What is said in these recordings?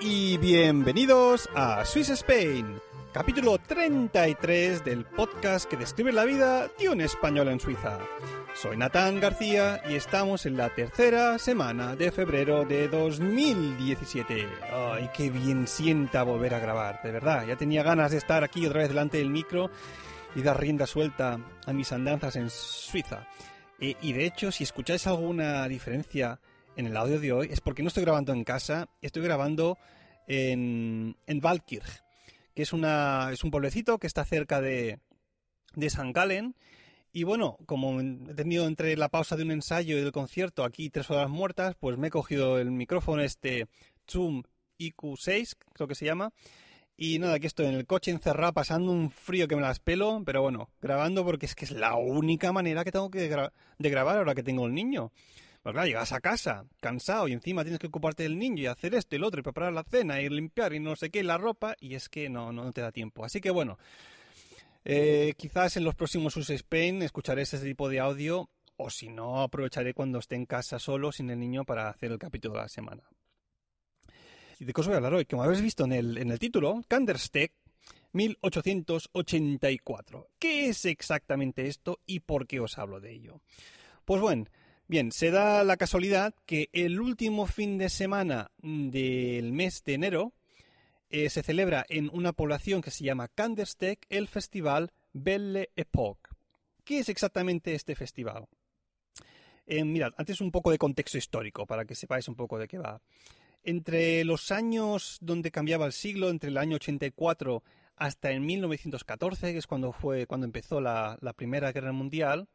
Y bienvenidos a Swiss Spain, capítulo 33 del podcast que describe la vida de un español en Suiza. Soy Natán García y estamos en la tercera semana de febrero de 2017. Ay, qué bien sienta volver a grabar, de verdad. Ya tenía ganas de estar aquí otra vez delante del micro y dar rienda suelta a mis andanzas en Suiza. Eh, y de hecho, si escucháis alguna diferencia en el audio de hoy es porque no estoy grabando en casa, estoy grabando en, en Valkirch, que es, una, es un pueblecito que está cerca de, de San Galen. Y bueno, como he tenido entre la pausa de un ensayo y del concierto aquí tres horas muertas, pues me he cogido el micrófono este Zoom IQ6, creo que se llama. Y nada, aquí estoy en el coche encerrado, pasando un frío que me las pelo, pero bueno, grabando porque es que es la única manera que tengo que de grabar ahora que tengo el niño. Pues claro, llegas a casa cansado y encima tienes que ocuparte del niño y hacer esto y lo otro y preparar la cena y limpiar y no sé qué, la ropa y es que no, no te da tiempo. Así que bueno, eh, quizás en los próximos Use Spain escucharé ese tipo de audio o si no aprovecharé cuando esté en casa solo sin el niño para hacer el capítulo de la semana. ¿Y de qué os voy a hablar hoy? Como habéis visto en el, en el título, Candlestick 1884. ¿Qué es exactamente esto y por qué os hablo de ello? Pues bueno, Bien, se da la casualidad que el último fin de semana del mes de enero eh, se celebra en una población que se llama Kandersteg el festival Belle Époque. ¿Qué es exactamente este festival? Eh, mirad, antes un poco de contexto histórico para que sepáis un poco de qué va. Entre los años donde cambiaba el siglo, entre el año 84 hasta el 1914, que es cuando fue cuando empezó la Primera Guerra Mundial,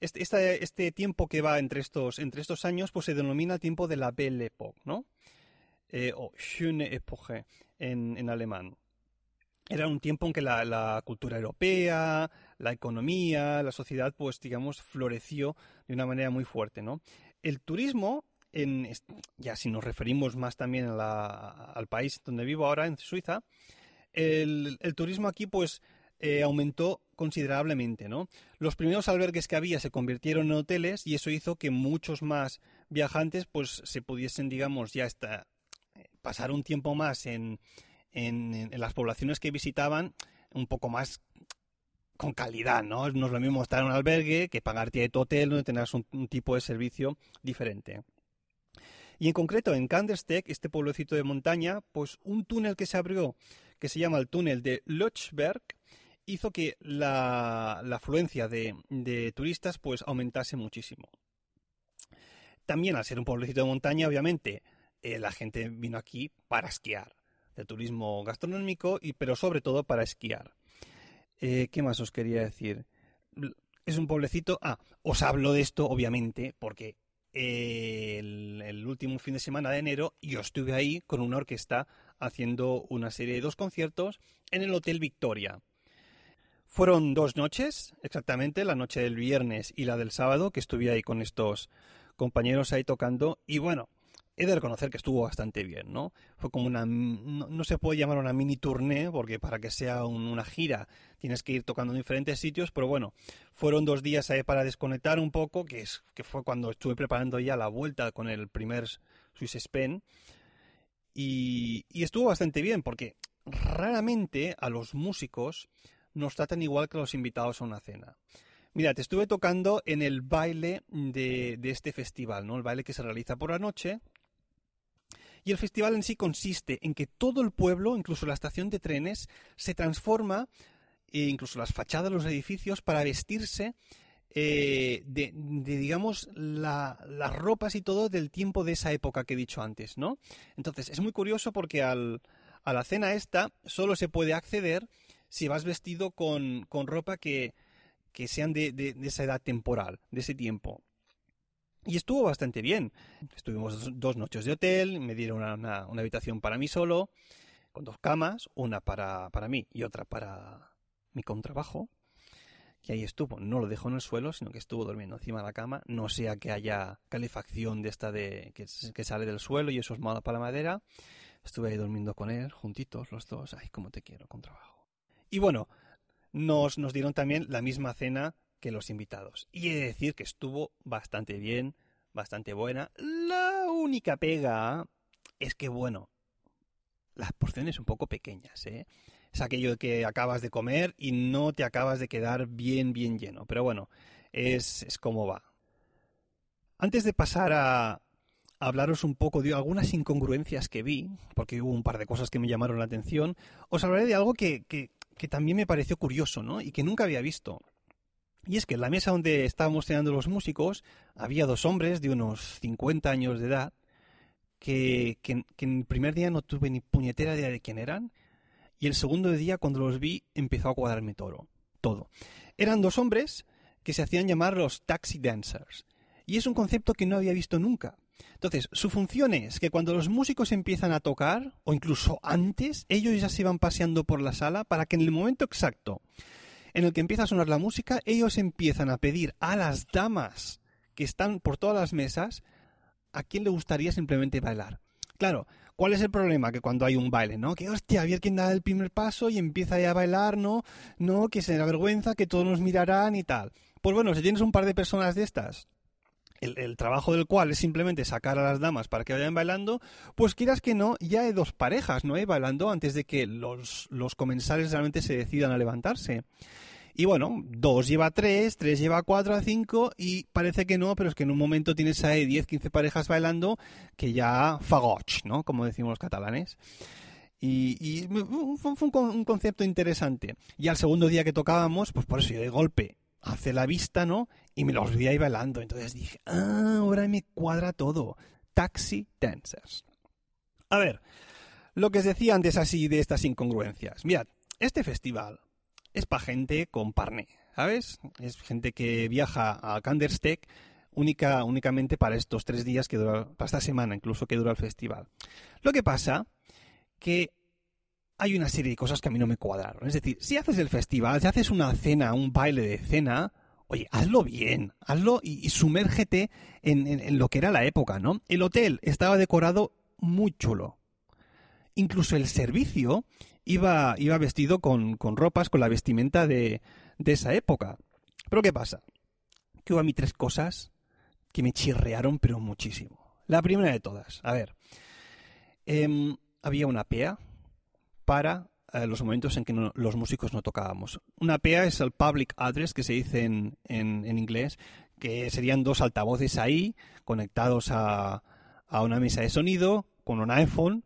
este, este, tiempo que va entre estos, entre estos años pues se denomina tiempo de la Belle Époque, ¿no? Eh, o Schöne Epoche en, en, alemán. Era un tiempo en que la, cultura europea, la economía, la sociedad, pues digamos, floreció de una manera muy fuerte, ¿no? El turismo, en, ya si nos referimos más también al país donde vivo ahora, en Suiza, el, el turismo aquí, pues, eh, aumentó considerablemente, ¿no? Los primeros albergues que había se convirtieron en hoteles y eso hizo que muchos más viajantes pues se pudiesen, digamos, ya hasta eh, pasar un tiempo más en, en, las poblaciones que visitaban un poco más con calidad, ¿no? No es lo mismo estar en un albergue que pagarte tu hotel donde tengas un, tipo de servicio diferente. Y en concreto en Kandersteg, este pueblecito de montaña, pues un túnel que se abrió que se llama el túnel de Lötschberg hizo que la, afluencia de, turistas pues aumentase muchísimo. También al ser un pueblecito de montaña, obviamente, eh, la gente vino aquí para esquiar, de turismo gastronómico, y, pero sobre todo para esquiar. Eh, ¿Qué más os quería decir? Es un pueblecito... Ah, os hablo de esto, obviamente, porque el, último fin de semana de enero yo estuve ahí con una orquesta haciendo una serie de dos conciertos en el Hotel Victoria. Fueron dos noches, exactamente, la noche del viernes y la del sábado, que estuve ahí con estos compañeros ahí tocando. Y bueno, he de reconocer que estuvo bastante bien, ¿no? Fue como una... No, se puede llamar una mini tournée, porque para que sea una gira tienes que ir tocando en diferentes sitios, pero bueno, fueron dos días ahí para desconectar un poco, que, es, que fue cuando estuve preparando ya la vuelta con el primer Swiss Spen, y, y estuvo bastante bien, porque raramente a los músicos nos tratan igual que los invitados a una cena. Mira, te estuve tocando en el baile de, de, este festival, ¿no? El baile que se realiza por la noche, y el festival en sí consiste en que todo el pueblo, incluso la estación de trenes, se transforma, e incluso las fachadas de los edificios, para vestirse eh, de, digamos, las ropas y todo del tiempo de esa época que he dicho antes, ¿no? Entonces, es muy curioso porque al, a la cena esta solo se puede acceder si vas vestido con, con ropa que, sean de, esa edad temporal, de ese tiempo. Y estuvo bastante bien. Estuvimos dos noches de hotel, me dieron una, habitación para mí solo, con dos camas, una para, para mí y otra para mi contrabajo. Y ahí estuvo. No lo dejó en el suelo, sino que estuvo durmiendo encima de la cama. No sea que haya calefacción de esta de que, sale del suelo y eso es malo para la madera. Estuve ahí durmiendo con él, juntitos los dos. Ay, cómo te quiero, contrabajo. Y bueno, nos, nos dieron también la misma cena que los invitados. Y he de decir que estuvo bastante bien, bastante buena. La única pega es que, bueno, las porciones un poco pequeñas, ¿eh? Es aquello que acabas de comer y no te acabas de quedar bien, bien lleno. Pero bueno, es, es como va. Antes de pasar a, hablaros un poco de algunas incongruencias que vi, porque hubo un par de cosas que me llamaron la atención, os hablaré de algo que, que, que también me pareció curioso, ¿no? Y que nunca había visto. Y es que en la mesa donde estábamos cenando los músicos había dos hombres de unos 50 años de edad que, que, en el primer día no tuve ni puñetera idea de quién eran y el segundo día cuando los vi empezó a cuadrarme todo. todo. Eran dos hombres que se hacían llamar los taxi dancers y es un concepto que no había visto nunca. Entonces, su función es que cuando los músicos empiezan a tocar, o incluso antes, ellos ya se van paseando por la sala para que en el momento exacto en el que empieza a sonar la música, ellos empiezan a pedir a las damas que están por todas las mesas a quién le gustaría simplemente bailar. Claro, ¿cuál es el problema? Que cuando hay un baile, ¿no? Que hostia, a ver quién da el primer paso y empieza a bailar, ¿no? No, que se da vergüenza, que todos nos mirarán y tal. Pues bueno, si tienes un par de personas de estas el, trabajo del cual es simplemente sacar a las damas para que vayan bailando, pues quieras que no, ya hay dos parejas, ¿no? hay bailando antes de que los, los comensales realmente se decidan a levantarse. Y bueno, dos lleva a tres, tres lleva a cuatro, a cinco, y parece que no, pero es que en un momento tienes ahí 10, 15 parejas bailando que ya fagoch, ¿no? Como decimos los catalanes. Y, y fue, un, un, concepto interesante. Y al segundo día que tocábamos, pues por eso yo de golpe hace la vista, ¿no? Y me los vi ahí bailando. Entonces dije, ah, ahora me cuadra todo. Taxi Dancers. A ver, lo que os decía antes así de estas incongruencias. Mirad, este festival es para gente con parné, ¿sabes? Es gente que viaja a Kandersteg única, únicamente para estos tres días que dura, para esta semana incluso que dura el festival. Lo que pasa que hay una serie de cosas que a mí no me cuadraron. Es decir, si haces el festival, si haces una cena, un baile de cena, oye, hazlo bien, hazlo y, sumérgete en, lo que era la época, ¿no? El hotel estaba decorado muy chulo. Incluso el servicio iba, iba vestido con, ropas, con la vestimenta de, esa época. Pero ¿qué pasa? Que hubo a mí tres cosas que me chirrearon, pero muchísimo. La primera de todas, a ver, em, había una pea para eh, los momentos en que los músicos no tocábamos. Una PA es el public address que se dice en, en, inglés, que serían dos altavoces ahí conectados a, a, una mesa de sonido con un iPhone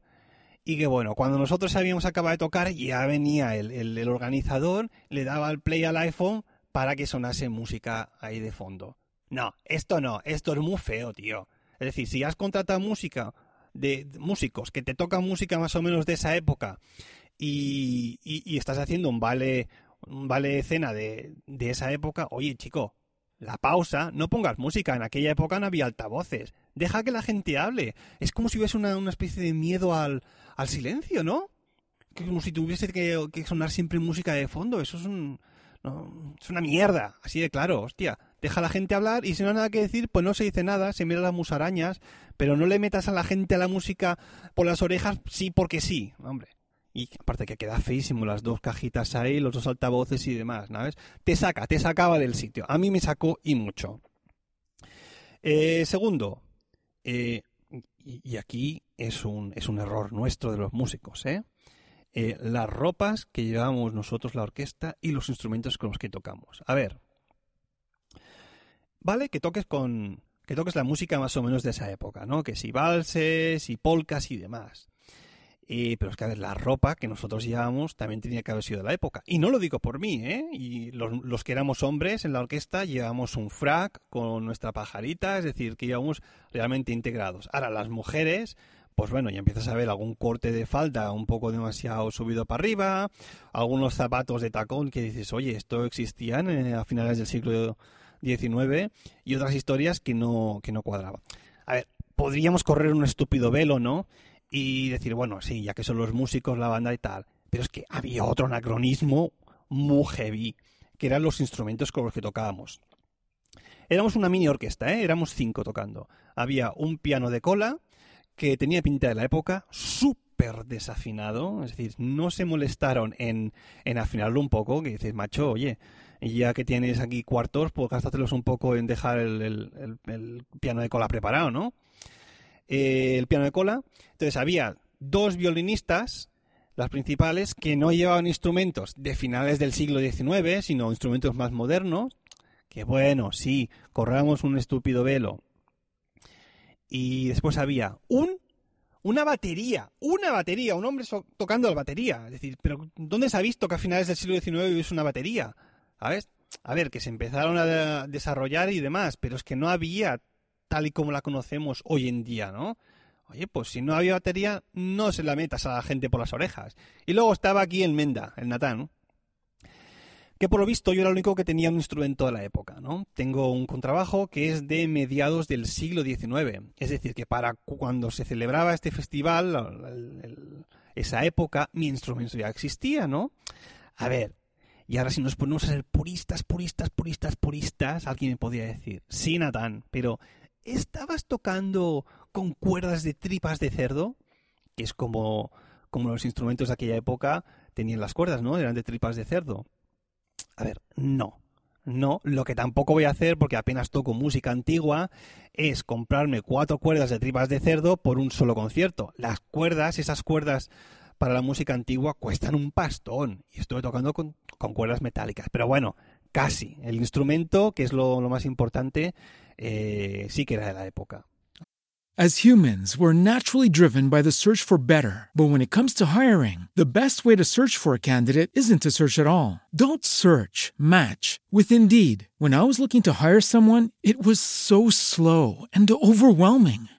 y que bueno, cuando nosotros habíamos acabado de tocar ya venía el, el, organizador, le daba el play al iPhone para que sonase música ahí de fondo. No, esto no, esto es muy feo, tío. Es decir, si has contratado música de músicos que te tocan música más o menos de esa época y, estás haciendo un vale, un vale escena de, de esa época, oye chico, la pausa, no pongas música, en aquella época no había altavoces, deja que la gente hable, es como si hubiese una, una especie de miedo al, al silencio, ¿no? Como si tuviese que, que, sonar siempre música de fondo, eso es un... es una mierda, así de claro, hostia. Deja a la gente hablar y si no hay nada que decir, pues no se dice nada, se mira las musarañas, pero no le metas a la gente a la música por las orejas, sí porque sí, hombre. Y aparte que queda feísimo las dos cajitas ahí, los dos altavoces y demás, ¿sabes? Te saca, te sacaba del sitio. A mí me sacó y mucho. Eh, segundo, eh, y, aquí es un, es un error nuestro de los músicos, ¿eh? ¿eh? las ropas que llevamos nosotros, la orquesta, y los instrumentos con los que tocamos. A ver, vale que toques con que toques la música más o menos de esa época, ¿no? Que si valses y polcas y demás pero es que, a ver, la ropa que nosotros llevábamos también tenía que haber sido de la época. Y no lo digo por mí, ¿eh? Y los, que éramos hombres en la orquesta llevábamos un frac con nuestra pajarita, es decir, que íbamos realmente integrados. Ahora, las mujeres, pues bueno, ya empiezas a ver algún corte de falda un poco demasiado subido para arriba, algunos zapatos de tacón que dices, oye, esto existían eh, a finales del siglo XIX y otras historias que no, que no cuadraban. A ver, podríamos correr un estúpido velo, ¿no? Y decir, bueno, sí, ya que son los músicos, la banda y tal. Pero es que había otro anacronismo muy heavy, que eran los instrumentos con los que tocábamos. Éramos una mini orquesta, ¿eh? éramos cinco tocando. Había un piano de cola que tenía pinta de la época, súper desafinado, es decir, no se molestaron en, en afinarlo un poco, que dices, macho, oye, ya que tienes aquí cuartos, pues gástatelos un poco en dejar el piano de cola preparado, ¿no? Eh, el piano de cola. Entonces había dos violinistas, las principales, que no llevaban instrumentos de finales del siglo XIX, sino instrumentos más modernos. Que bueno, sí, corramos un estúpido velo. Y después había un una batería, una batería, un hombre tocando la batería. Es decir, pero ¿dónde se ha visto que a finales del siglo XIX es una batería? ¿Sabes? A ver, que se empezaron a desarrollar y demás, pero es que no había tal y como la conocemos hoy en día, ¿no? Oye, pues si no había batería, no se la metas a la gente por las orejas. Y luego estaba aquí el Menda, el Natán, que por lo visto yo era el único que tenía un instrumento de la época, ¿no? Tengo un contrabajo que es de mediados del siglo XIX. Es decir, que para cuando se celebraba este festival, esa época, mi instrumento ya existía, ¿no? A ver, y ahora si nos ponemos a ser puristas, puristas, puristas, puristas, alguien me podría decir, sí, Natán, pero ¿estabas tocando con cuerdas de tripas de cerdo? Que es como, como los instrumentos de aquella época tenían las cuerdas, ¿no? Eran de tripas de cerdo. A ver, no. No, lo que tampoco voy a hacer, porque apenas toco música antigua, es comprarme cuatro cuerdas de tripas de cerdo por un solo concierto. Las cuerdas, esas cuerdas para la música antigua, cuestan un pastón. Y estuve tocando con, cuerdas metálicas. Pero bueno, casi. El instrumento, que es lo, lo más importante, eh, sí que era de la época. As humans, we're naturally driven by the search for better. But when it comes to hiring, the best way to search for a candidate isn't to search at all. Don't search, match with Indeed. When I was looking to hire someone, it was so slow and overwhelming.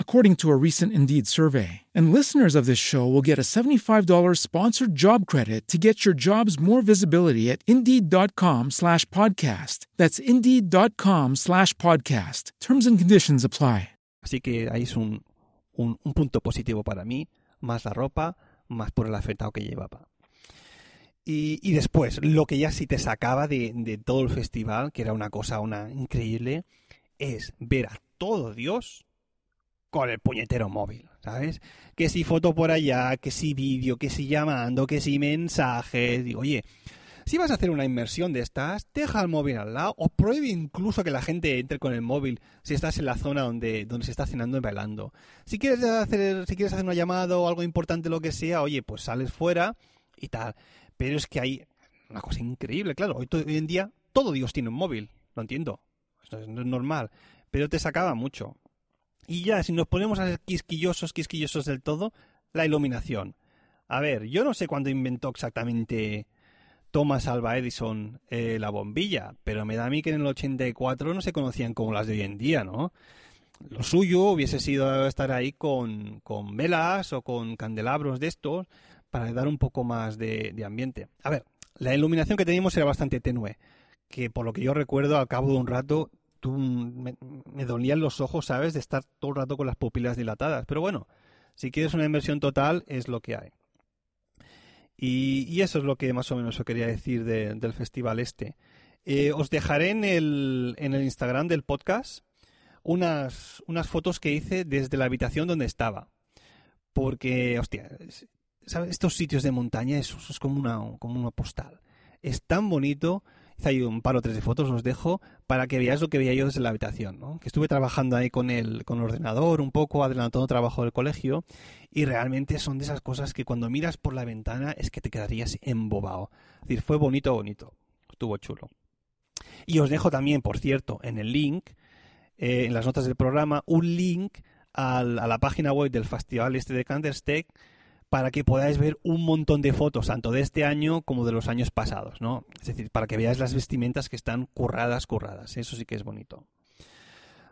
according to a recent Indeed survey. And listeners of this show will get a $75 sponsored job credit to get your jobs more visibility at Indeed.com slash podcast. That's Indeed.com slash podcast. Terms and conditions apply. Así que ahí es un, un, un punto positivo para mí, más la ropa, más por el afectado que llevaba. Y, y, después, lo que ya sí te sacaba de, de, todo el festival, que era una cosa una increíble, es ver a todo Dios con el puñetero móvil, ¿sabes? Que si foto por allá, que si vídeo, que si llamando, que si mensajes. Digo, oye, si vas a hacer una inmersión de estas, deja el móvil al lado o prohíbe incluso que la gente entre con el móvil si estás en la zona donde, donde se está cenando y bailando. Si quieres hacer, si quieres hacer una llamada o algo importante, lo que sea, oye, pues sales fuera y tal. Pero es que hay una cosa increíble, claro. Hoy, hoy en día todo Dios tiene un móvil, lo entiendo. Esto es normal. Pero te sacaba mucho. Y ya, si nos ponemos a ser quisquillosos, quisquillosos del todo, la iluminación. A ver, yo no sé cuándo inventó exactamente Thomas Alva Edison eh, la bombilla, pero me da a mí que en el 84 no se conocían como las de hoy en día, ¿no? Lo suyo hubiese sido estar ahí con, con velas o con candelabros de estos para dar un poco más de, de ambiente. A ver, la iluminación que teníamos era bastante tenue, que por lo que yo recuerdo, al cabo de un rato, tú, me, me, dolían los ojos, ¿sabes? De estar todo el rato con las pupilas dilatadas. Pero bueno, si quieres una inversión total, es lo que hay. Y, y eso es lo que más o menos os quería decir de, del festival este. Eh, os dejaré en el, en el Instagram del podcast unas, unas fotos que hice desde la habitación donde estaba. Porque, hostia, ¿sabes? estos sitios de montaña es, es como, una, como una postal. Es tan bonito hice ahí un par o tres de fotos, os dejo, para que veáis lo que veía yo desde la habitación, ¿no? Que estuve trabajando ahí con el, con el ordenador un poco, adelantando trabajo del colegio, y realmente son de esas cosas que cuando miras por la ventana es que te quedarías embobado. Es decir, fue bonito, bonito. Estuvo chulo. Y os dejo también, por cierto, en el link, eh, en las notas del programa, un link a la página web del festival este de Counter-Strike para que podáis ver un montón de fotos, tanto de este año como de los años pasados, ¿no? Es decir, para que veáis las vestimentas que están curradas, curradas. Eso sí que es bonito.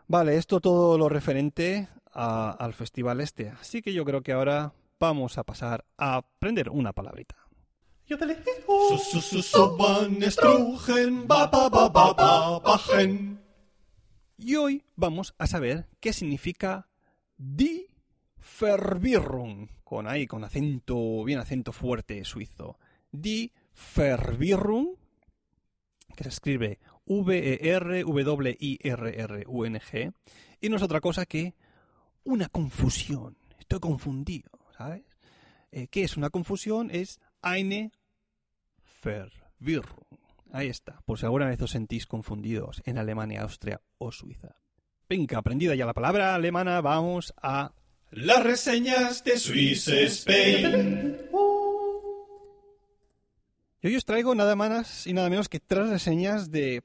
Vale, esto todo lo referente a, al festival este. Así que yo creo que ahora vamos a pasar a aprender una palabrita. Y hoy vamos a saber qué significa di Verwirrung, con ahí, con acento, bien acento fuerte suizo. Die Verwirrung, que se escribe V-E-R-W-I-R-R-U-N-G, y no es otra cosa que una confusión. Estoy confundido, ¿sabes? Eh, ¿Qué es una confusión? Es eine Verwirrung. Ahí está, por si alguna vez os sentís confundidos en Alemania, Austria o Suiza. Venga, aprendida ya la palabra alemana, vamos a las reseñas de Swiss Spain. Y hoy os traigo nada más y nada menos que tres reseñas de,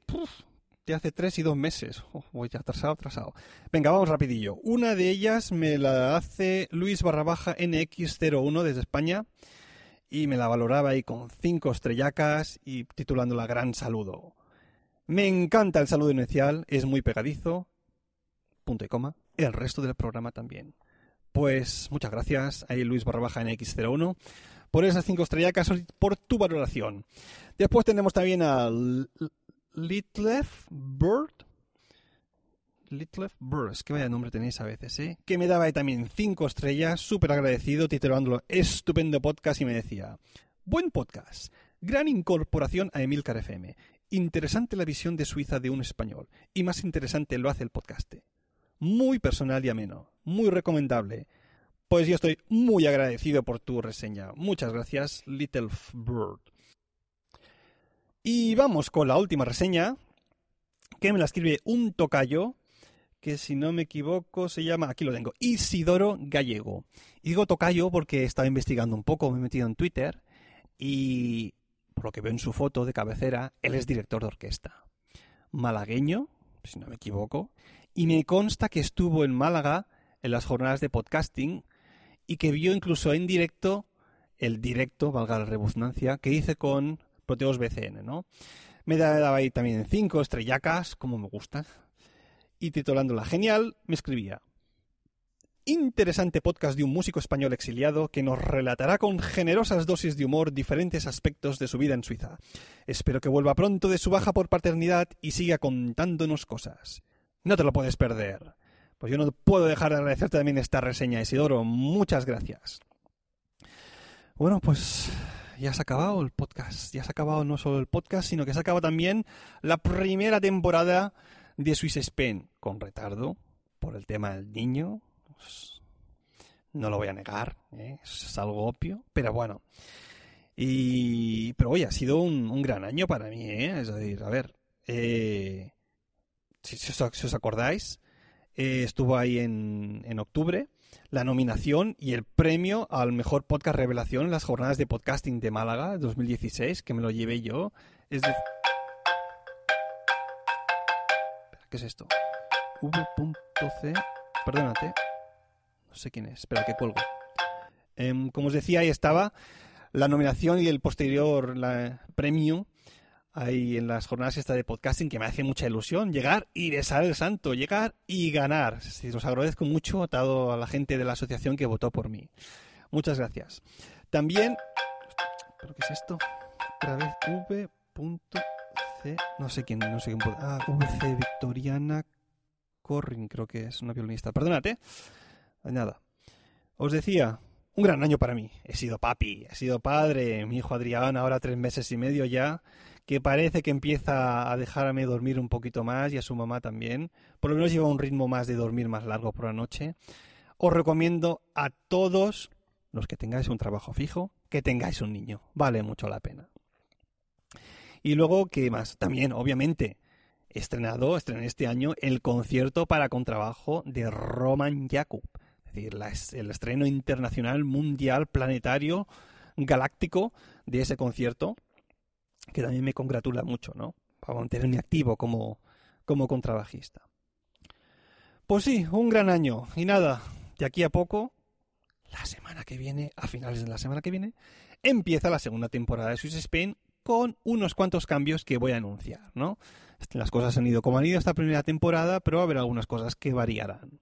de hace tres y dos meses. Voy ya atrasado, atrasado. Venga, vamos rapidillo. Una de ellas me la hace Luis Barrabaja NX01 desde España y me la valoraba ahí con cinco estrellacas y titulándola Gran Saludo. Me encanta el saludo inicial, es muy pegadizo. Punto y coma. El resto del programa también. Pues muchas gracias ahí Luis Barrabaja en X01 por esas cinco estrellacas por tu valoración. Después tenemos también a Litlef Bird. Litlef Bird, es que vaya nombre tenéis a veces, ¿eh? Que me daba también cinco estrellas, súper agradecido, titulándolo Estupendo Podcast y me decía, buen podcast, gran incorporación a Emilcar FM, interesante la visión de Suiza de un español y más interesante lo hace el podcast muy personal y ameno, muy recomendable. Pues yo estoy muy agradecido por tu reseña. Muchas gracias, Little Bird. Y vamos con la última reseña, que me la escribe un tocayo, que si no me equivoco se llama, aquí lo tengo, Isidoro Gallego. Y digo tocayo porque he estado investigando un poco, me he metido en Twitter y por lo que veo en su foto de cabecera, él es director de orquesta. Malagueño, si no me equivoco, y me consta que estuvo en Málaga en las jornadas de podcasting y que vio incluso en directo el directo, valga la redundancia, que hice con Proteos BCN, ¿no? Me daba ahí también cinco estrellacas, como me gustan, y titulándola Genial, me escribía Interesante podcast de un músico español exiliado que nos relatará con generosas dosis de humor diferentes aspectos de su vida en Suiza. Espero que vuelva pronto de su baja por paternidad y siga contándonos cosas. No te lo puedes perder. Pues yo no puedo dejar de agradecerte también esta reseña, Isidoro. Muchas gracias. Bueno, pues ya se ha acabado el podcast. Ya se ha acabado no solo el podcast, sino que se ha acabado también la primera temporada de Swiss Spain. Con retardo, por el tema del niño. No lo voy a negar, ¿eh? es algo obvio. Pero bueno. Y... Pero oye, ha sido un, un gran año para mí, ¿eh? Es decir, a ver... Eh si, os, acordáis, eh, estuvo ahí en, en, octubre, la nominación y el premio al mejor podcast revelación en las jornadas de podcasting de Málaga 2016, que me lo llevé yo. Es de... ¿Qué es esto? V.C. Perdónate. No sé quién es. Espera, que cuelgo. Eh, como os decía, ahí estaba la nominación y el posterior premio ahí en las jornadas esta de podcasting que me hace mucha ilusión llegar y besar el santo, llegar y ganar. Sí, agradezco mucho dado a la gente de la asociación que votó por mí. Muchas gracias. También, ¿pero qué es esto? Otra vez V.C. No sé quién, no sé quién. Ah, VC Victoriana Corrin, creo que es una violinista. Perdónate. Nada. Os decía, un gran año para mí. He sido papi, he sido padre, mi hijo Adrián ahora tres meses y medio ya, que parece que empieza a dejarme dormir un poquito más y a su mamá también. Por lo menos lleva un ritmo más de dormir más largo por la noche. Os recomiendo a todos los que tengáis un trabajo fijo, que tengáis un niño. Vale mucho la pena. Y luego, ¿qué más? También, obviamente, estrenado, estrené este año el concierto para contrabajo de Roman Jakub decir, el estreno internacional, mundial, planetario, galáctico de ese concierto, que también me congratula mucho, ¿no? Para mantenerme activo como, como contrabajista. Pues sí, un gran año. Y nada, de aquí a poco, la semana que viene, a finales de la semana que viene, empieza la segunda temporada de Swiss Spain con unos cuantos cambios que voy a anunciar, ¿no? Las cosas han ido como han ido esta primera temporada, pero va a haber algunas cosas que variarán.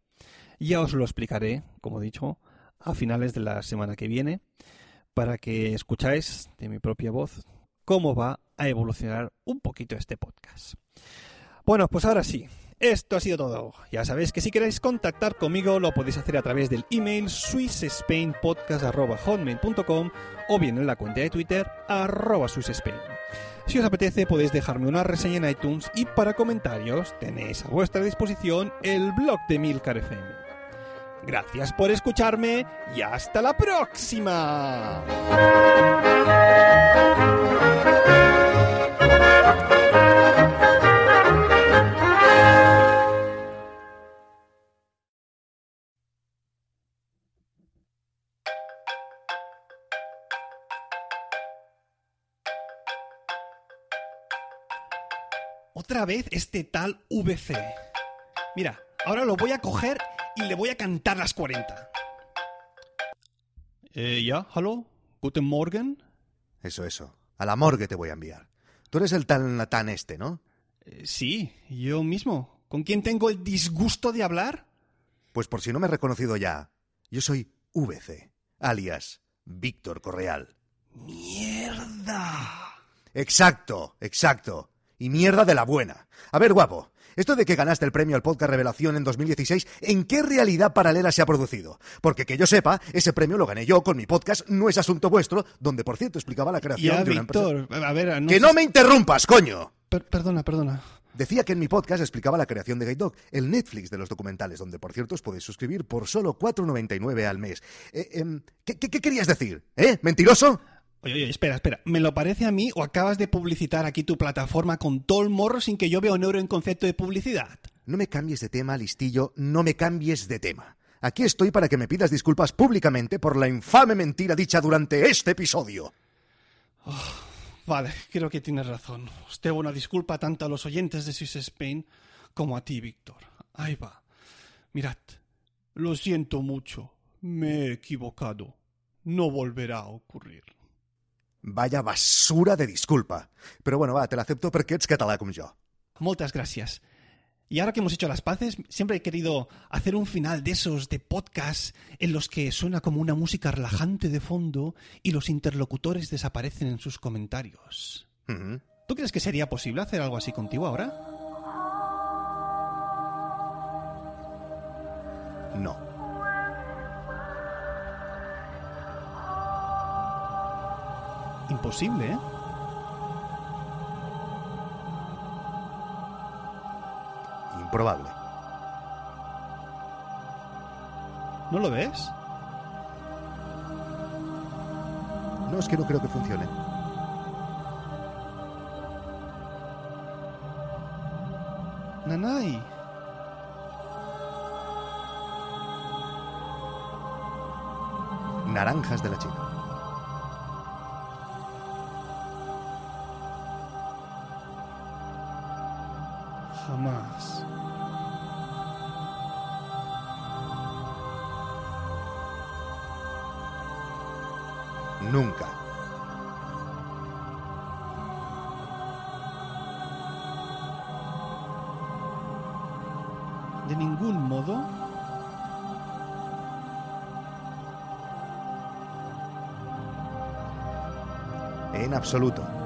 Ya os lo explicaré, como he dicho, a finales de la semana que viene, para que escucháis de mi propia voz cómo va a evolucionar un poquito este podcast. Bueno, pues ahora sí, esto ha sido todo. Ya sabéis que si queréis contactar conmigo lo podéis hacer a través del email swissspainpodcast.hotmail.com o bien en la cuenta de Twitter arroba swissspain. Si os apetece podéis dejarme una reseña en iTunes y para comentarios tenéis a vuestra disposición el blog de Milcar FM. Gracias por escucharme y hasta la próxima. Otra vez este tal VC. Mira, ahora lo voy a coger y le voy a cantar las 40. Eh, ya, hallo, guten Morgen. Eso, eso. A la morgue te voy a enviar. Tú eres el tan tan este, ¿no? Eh, sí, yo mismo. ¿Con quién tengo el disgusto de hablar? Pues por si no me he reconocido ya, yo soy VC, alias Víctor Correal. ¡Mierda! Exacto, exacto. Y mierda de la buena. A ver, guapo, esto de que ganaste el premio al podcast Revelación en 2016, ¿en qué realidad paralela se ha producido? Porque que yo sepa, ese premio lo gané yo con mi podcast No es asunto vuestro, donde por cierto explicaba la creación de una Víctor, A ver, ¡Que no me interrumpas, coño! perdona, perdona. Decía que en mi podcast explicaba la creación de Gate Dog, el Netflix de los documentales, donde por cierto os podéis suscribir por solo 4,99 al mes. Eh, em, ¿qué, qué, qué querías decir? ¿Eh? ¿Mentiroso? Oye, oye, espera, espera. ¿Me lo parece a mí o acabas de publicitar aquí tu plataforma con todo el morro sin que yo vea un euro en concepto de publicidad? No me cambies de tema, listillo, no me cambies de tema. Aquí estoy para que me pidas disculpas públicamente por la infame mentira dicha durante este episodio. Oh, vale, creo que tienes razón. Os debo una disculpa tanto a los oyentes de Swiss Spain como a ti, Víctor. Ahí va. Mirad, lo siento mucho. Me he equivocado. No volverá a ocurrir. Vaya basura de disculpa. Pero bueno, va, te la acepto porque ets català como yo. Muchas gracias. Y ahora que hemos hecho las paces, siempre he querido hacer un final de esos de podcast en los que suena como una música relajante de fondo y los interlocutores desaparecen en sus comentarios. ¿Tú crees que sería posible hacer algo así contigo ahora? No. Imposible, ¿eh? Improbable. ¿No lo ves? No, es que no creo que funcione. Nanay. Naranjas de la China. nunca. De ningún modo. En absoluto.